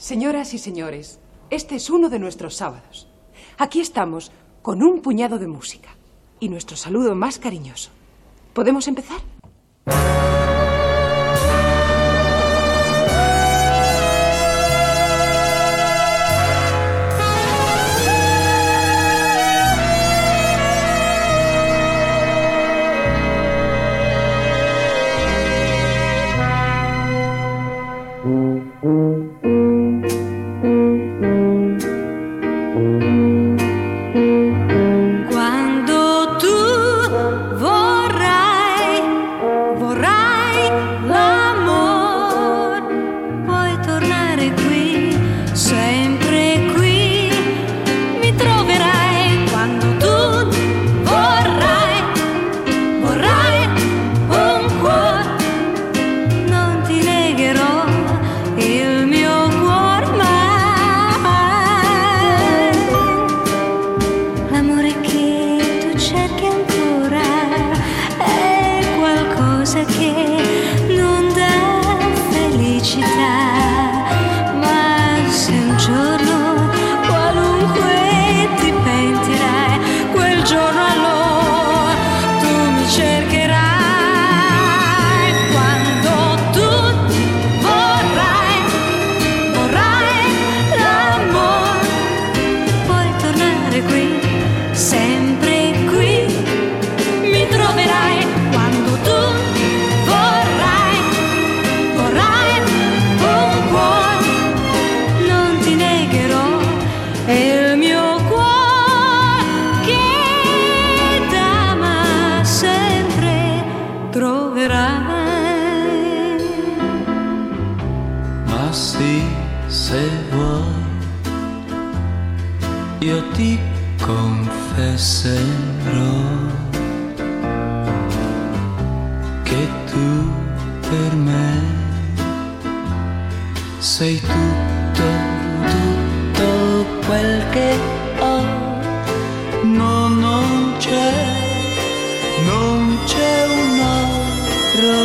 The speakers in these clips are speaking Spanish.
Señoras y señores, este es uno de nuestros sábados. Aquí estamos con un puñado de música y nuestro saludo más cariñoso. ¿Podemos empezar?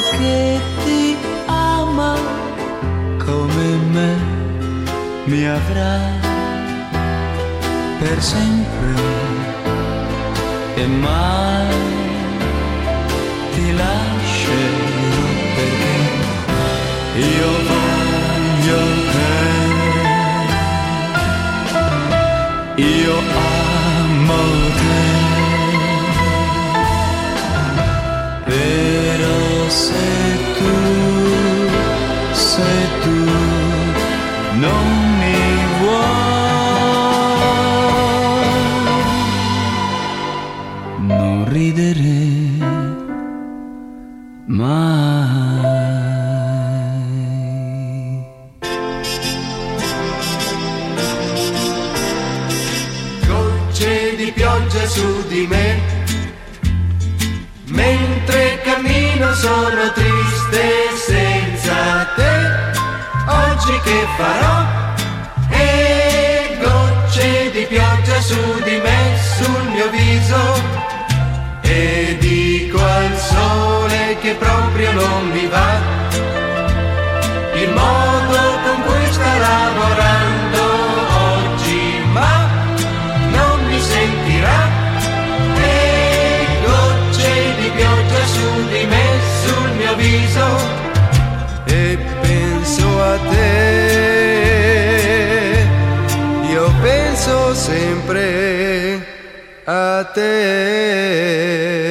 che ti ama come me mi avrà per sempre. E mai ti lascerò perché io É tu, sei non mi va, il modo con cui sta lavorando oggi, ma non mi sentirà. Le gocce di pioggia su di me, sul mio viso. E penso a te, io penso sempre a te.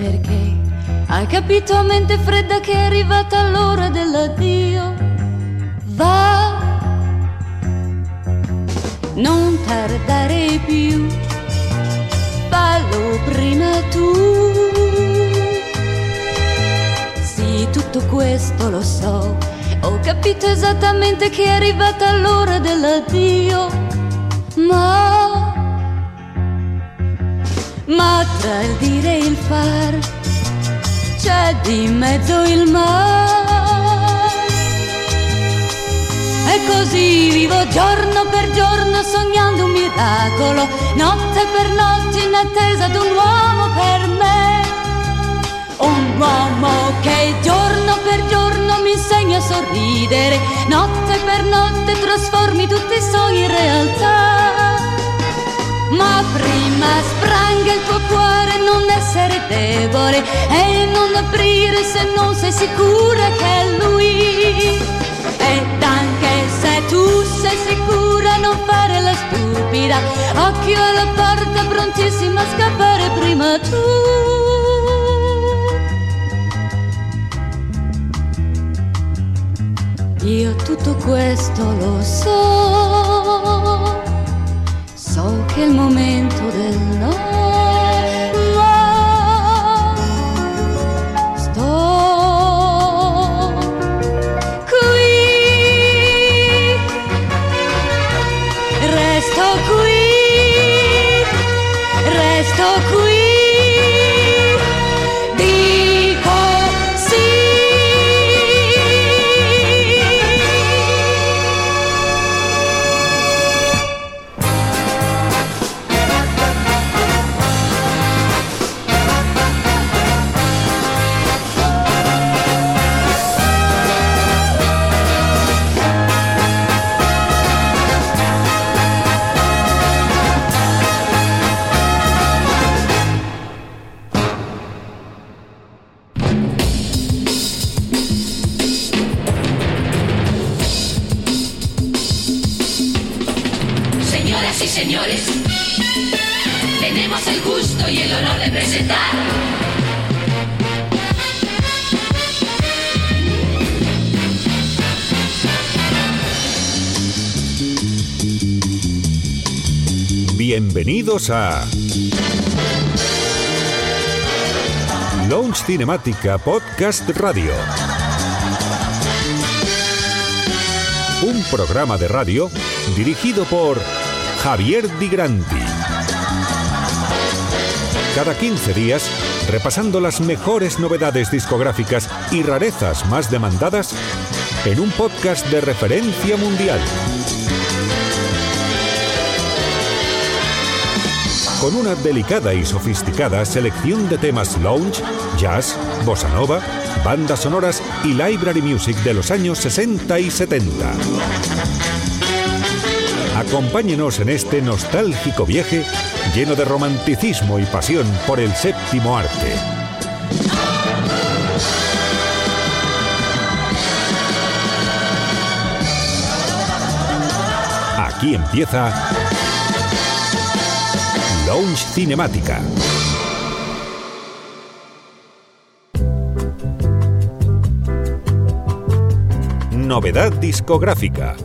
Perché hai capito a mente fredda che è arrivata l'ora dell'addio. Va, non tardare più, fallo prima tu. Sì, tutto questo lo so, ho capito esattamente che è arrivata l'ora dell'addio, ma ma tra il dire e il far c'è di mezzo il mare. E così vivo giorno per giorno sognando un miracolo, notte per notte in attesa di un uomo per me. Un uomo che giorno per giorno mi insegna a sorridere, notte per notte trasformi tutti i sogni in realtà ma prima spranga il tuo cuore non essere debole e non aprire se non sei sicura che è lui. Ed anche se tu sei sicura non fare la stupida, occhio alla porta prontissima a scappare prima tu. Io tutto questo lo so so che il momento del no. Bienvenidos a Launch Cinemática Podcast Radio. Un programa de radio dirigido por Javier Di Granti. Cada 15 días, repasando las mejores novedades discográficas y rarezas más demandadas en un podcast de referencia mundial. con una delicada y sofisticada selección de temas lounge, jazz, bossa nova, bandas sonoras y library music de los años 60 y 70. Acompáñenos en este nostálgico viaje lleno de romanticismo y pasión por el séptimo arte. Aquí empieza Lounge Cinemática. Novedad discográfica.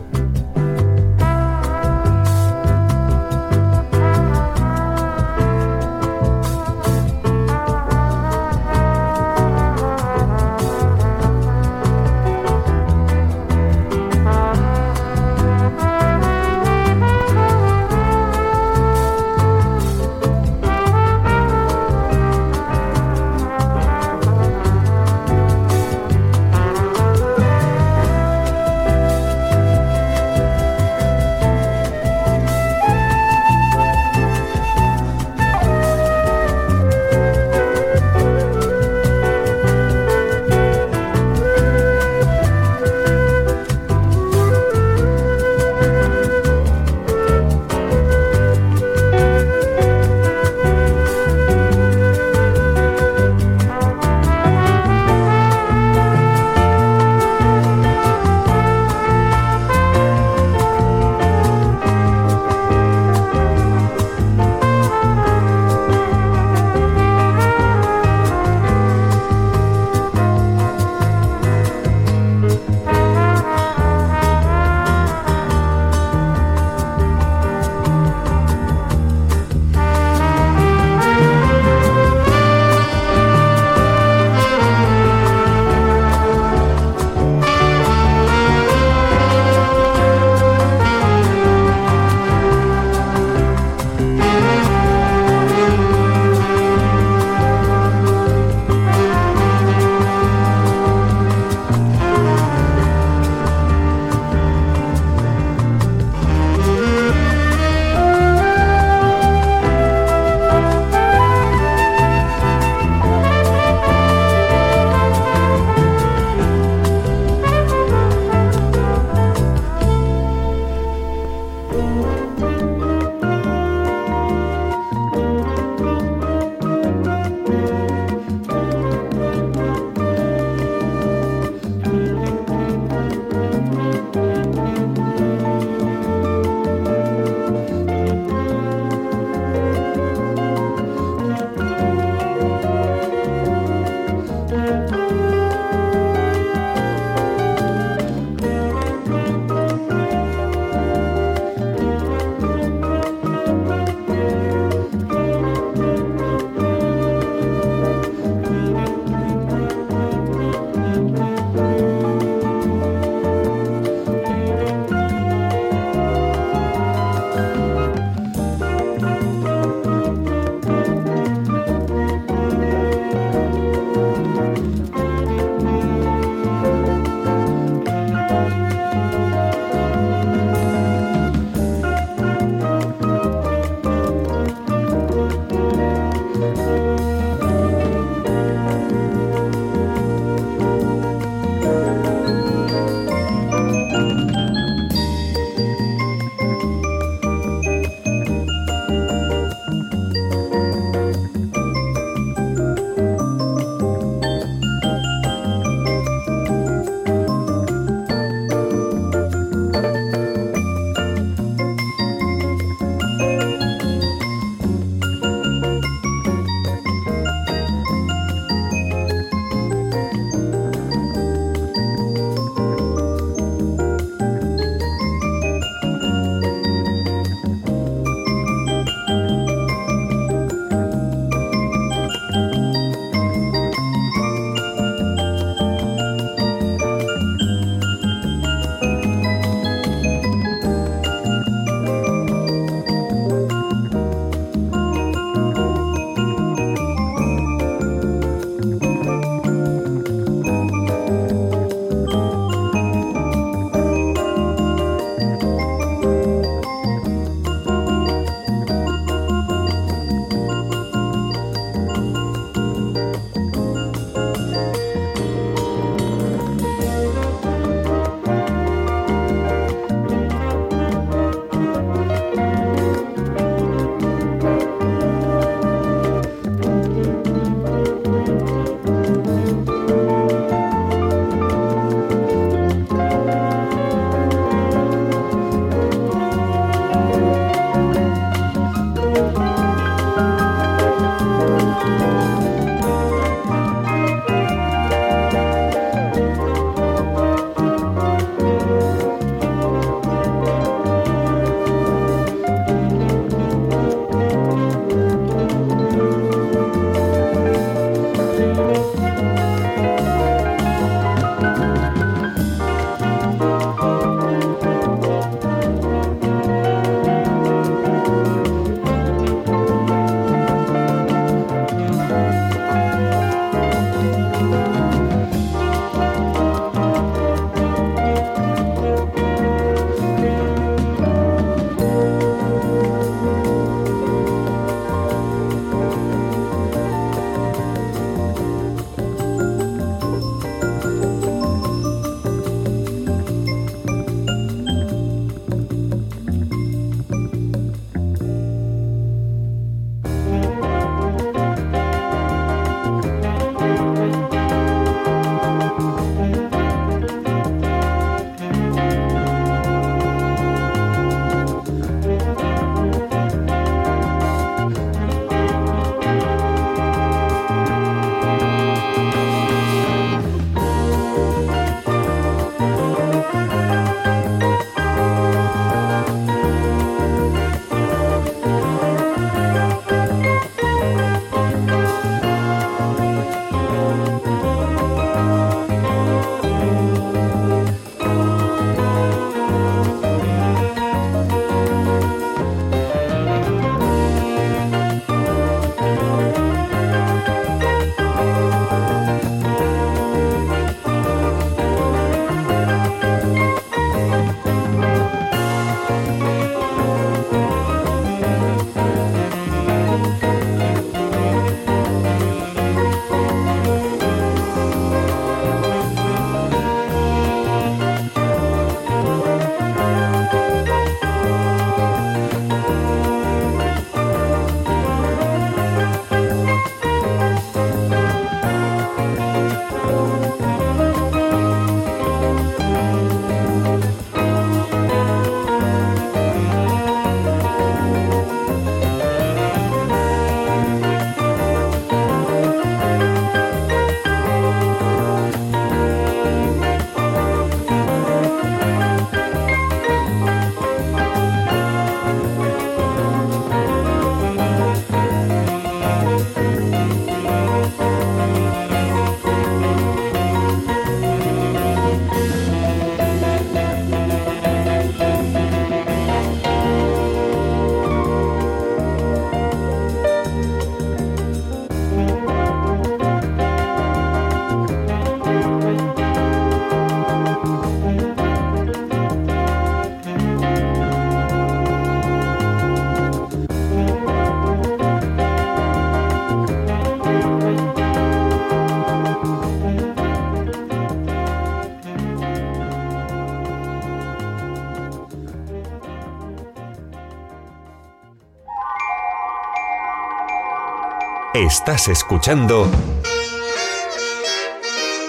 Estás escuchando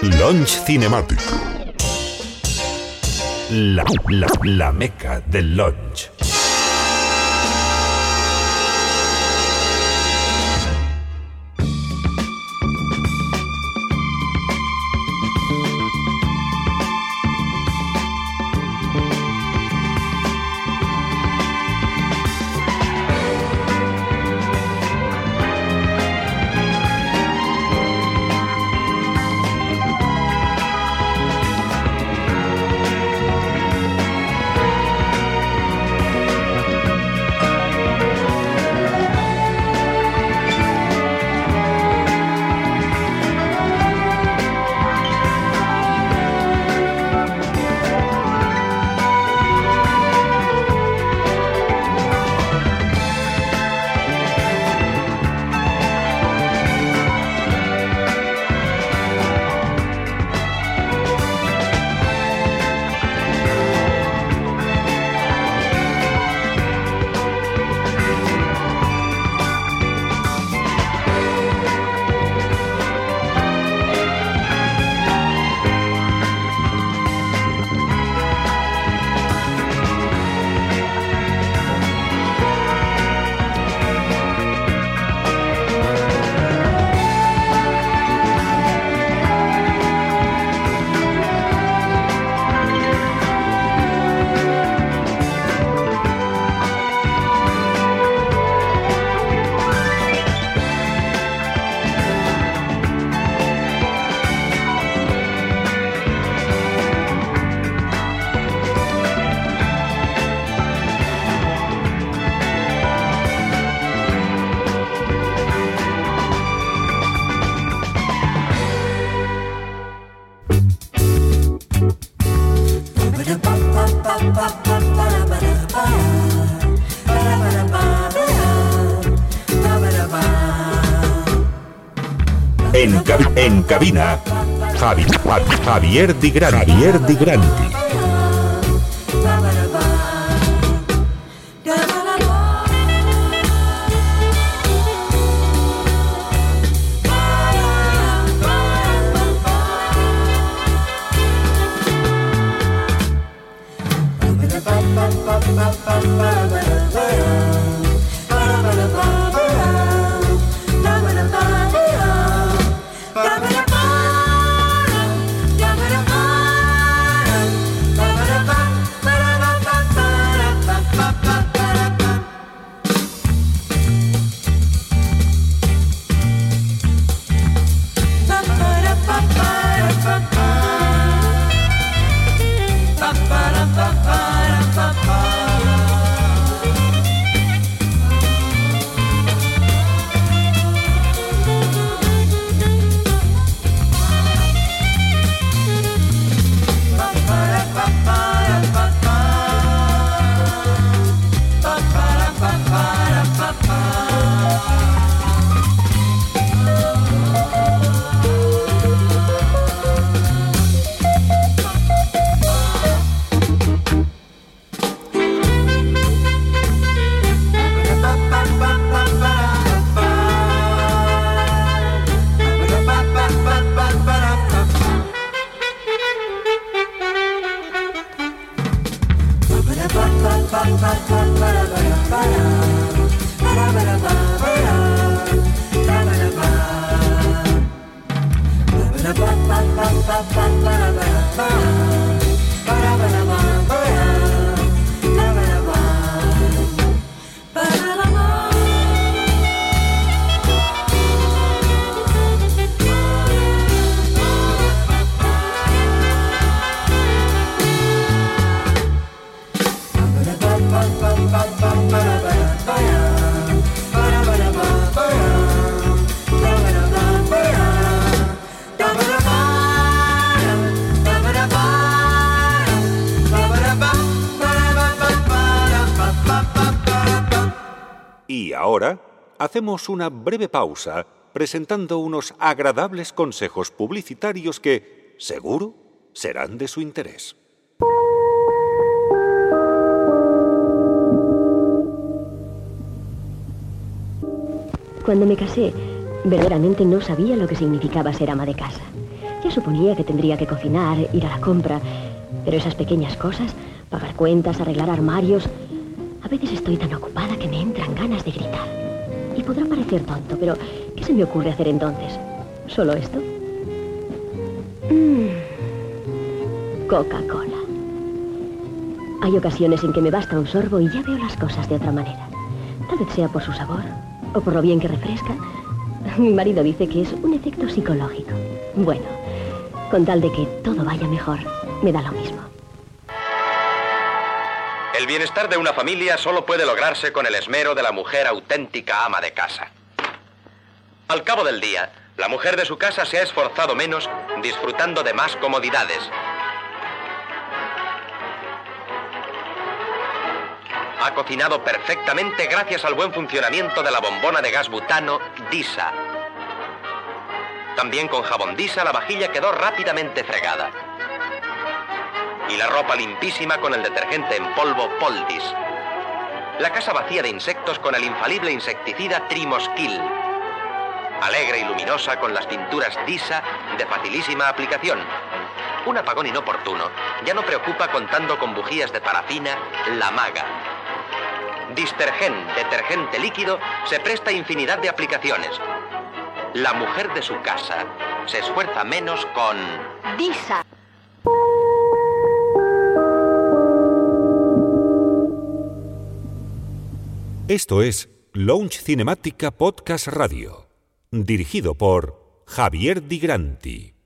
Launch Cinemático. La, la, la meca del launch. Cabina, Javi, Javier Di Javier Di ba ba ba ba ba. Granti. hacemos una breve pausa presentando unos agradables consejos publicitarios que, seguro, serán de su interés. Cuando me casé, Verdaderamente no sabía lo que significaba ser ama de casa. Ya suponía que tendría que cocinar, ir a la compra, pero esas pequeñas cosas, pagar cuentas, arreglar armarios, a veces estoy tan ocupada que me entran ganas de gritar. Y podrá parecer tonto, pero ¿qué se me ocurre hacer entonces? ¿Solo esto? Mm. Coca-Cola. Hay ocasiones en que me basta un sorbo y ya veo las cosas de otra manera. Tal vez sea por su sabor o por lo bien que refresca. Mi marido dice que es un efecto psicológico. Bueno, con tal de que todo vaya mejor, me da lo mismo. El bienestar de una familia solo puede lograrse con el esmero de la mujer auténtica ama de casa. Al cabo del día, la mujer de su casa se ha esforzado menos disfrutando de más comodidades. Ha cocinado perfectamente gracias al buen funcionamiento de la bombona de gas butano DISA. También con jabón DISA la vajilla quedó rápidamente fregada y la ropa limpísima con el detergente en polvo Poldis. La casa vacía de insectos con el infalible insecticida Trimoskill. Alegre y luminosa con las pinturas Disa de facilísima aplicación. Un apagón inoportuno ya no preocupa contando con bujías de parafina La Maga. Distergen, detergente líquido, se presta infinidad de aplicaciones. La mujer de su casa se esfuerza menos con... Disa. Esto es Launch Cinemática Podcast Radio, dirigido por Javier Di Granti.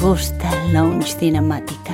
Gusta el lounge cinemática.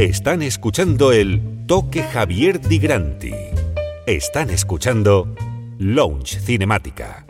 Están escuchando el Toque Javier Di Granti. Están escuchando Lounge Cinemática.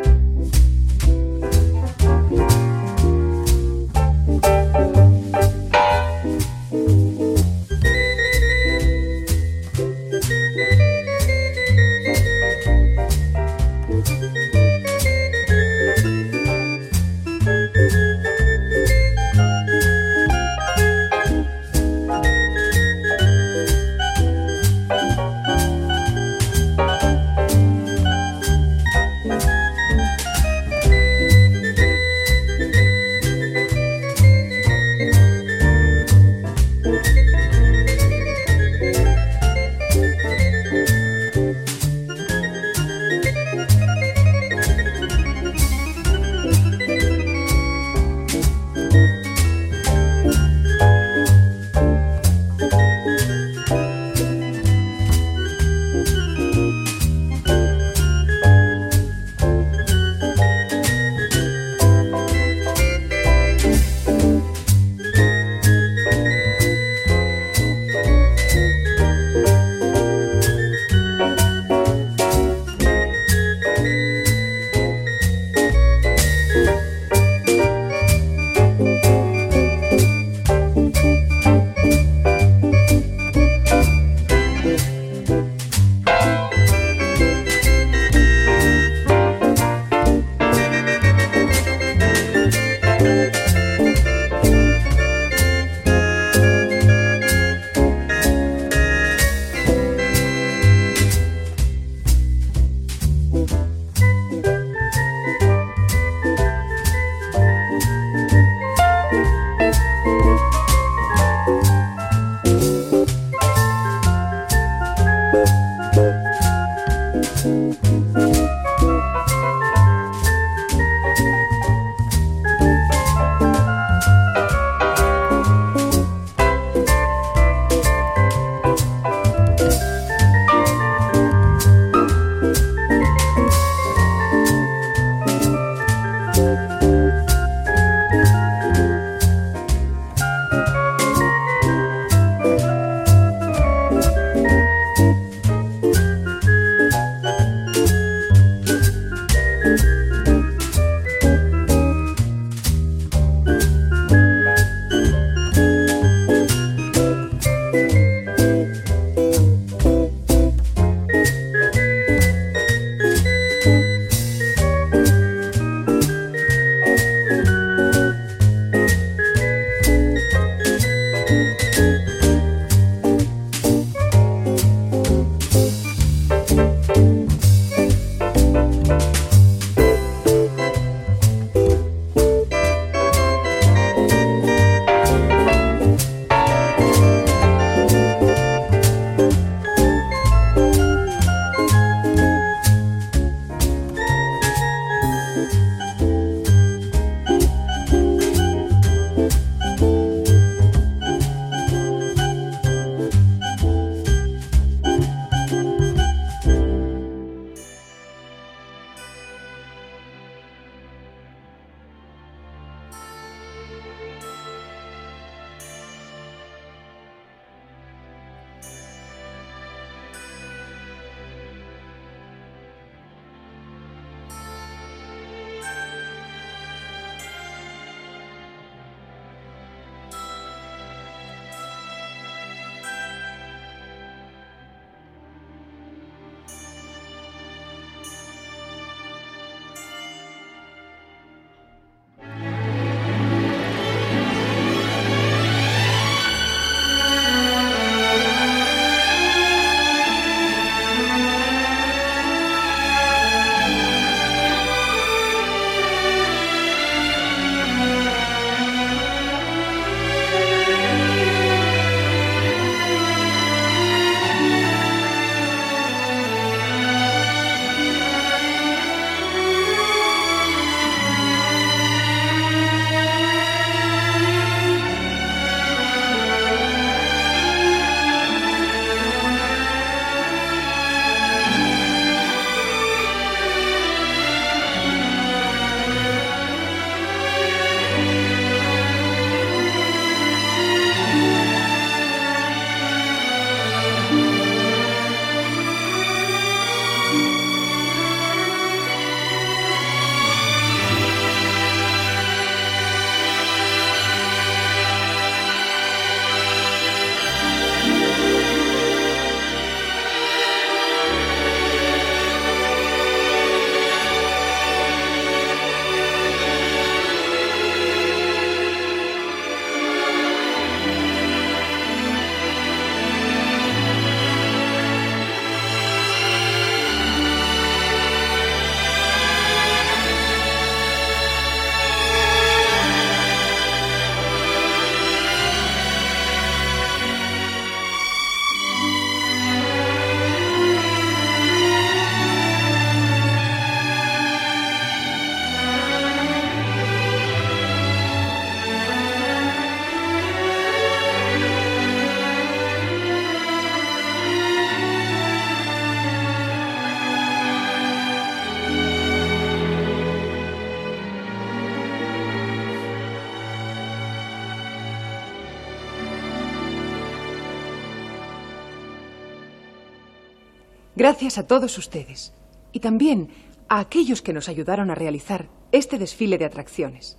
Gracias a todos ustedes y también a aquellos que nos ayudaron a realizar este desfile de atracciones.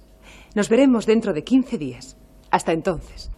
Nos veremos dentro de 15 días. Hasta entonces.